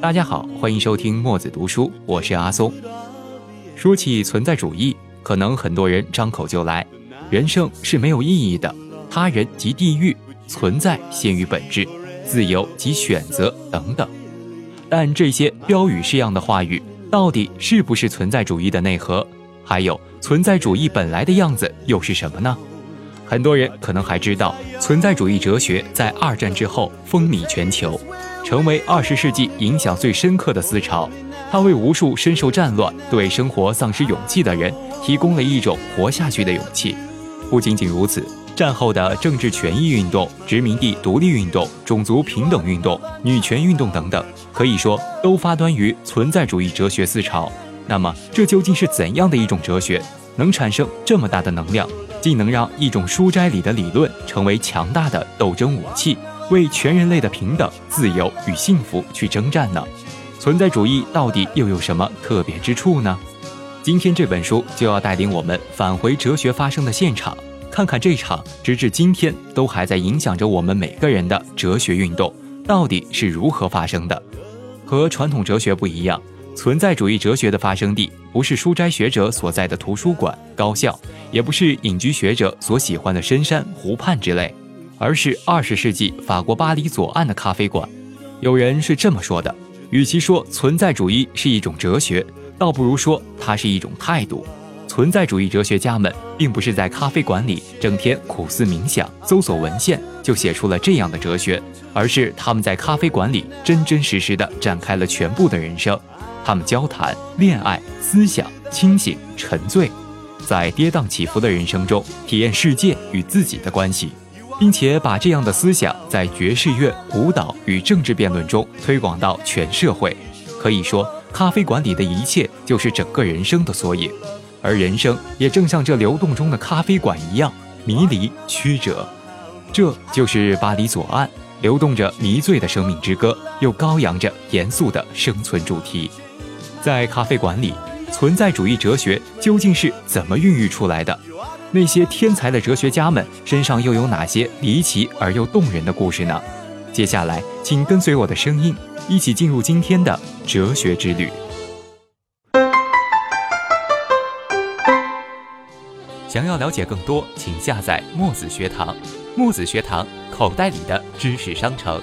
大家好，欢迎收听墨子读书，我是阿松。说起存在主义，可能很多人张口就来：人生是没有意义的，他人即地狱，存在先于本质，自由即选择等等。但这些标语式样的话语，到底是不是存在主义的内核？还有，存在主义本来的样子又是什么呢？很多人可能还知道，存在主义哲学在二战之后风靡全球。成为二十世纪影响最深刻的思潮，它为无数深受战乱、对生活丧失勇气的人提供了一种活下去的勇气。不仅仅如此，战后的政治权益运动、殖民地独立运动、种族平等运动、女权运动等等，可以说都发端于存在主义哲学思潮。那么，这究竟是怎样的一种哲学，能产生这么大的能量，既能让一种书斋里的理论成为强大的斗争武器？为全人类的平等、自由与幸福去征战呢？存在主义到底又有什么特别之处呢？今天这本书就要带领我们返回哲学发生的现场，看看这场直至今天都还在影响着我们每个人的哲学运动到底是如何发生的。和传统哲学不一样，存在主义哲学的发生地不是书斋学者所在的图书馆、高校，也不是隐居学者所喜欢的深山、湖畔之类。而是二十世纪法国巴黎左岸的咖啡馆。有人是这么说的：与其说存在主义是一种哲学，倒不如说它是一种态度。存在主义哲学家们并不是在咖啡馆里整天苦思冥想、搜索文献就写出了这样的哲学，而是他们在咖啡馆里真真实实的展开了全部的人生。他们交谈、恋爱、思想、清醒、沉醉，在跌宕起伏的人生中体验世界与自己的关系。并且把这样的思想在爵士乐、舞蹈与政治辩论中推广到全社会。可以说，咖啡馆里的一切就是整个人生的缩影，而人生也正像这流动中的咖啡馆一样迷离曲折。这就是巴黎左岸，流动着迷醉的生命之歌，又高扬着严肃的生存主题。在咖啡馆里，存在主义哲学究竟是怎么孕育出来的？那些天才的哲学家们身上又有哪些离奇而又动人的故事呢？接下来，请跟随我的声音，一起进入今天的哲学之旅。想要了解更多，请下载墨子学堂。墨子学堂，口袋里的知识商城。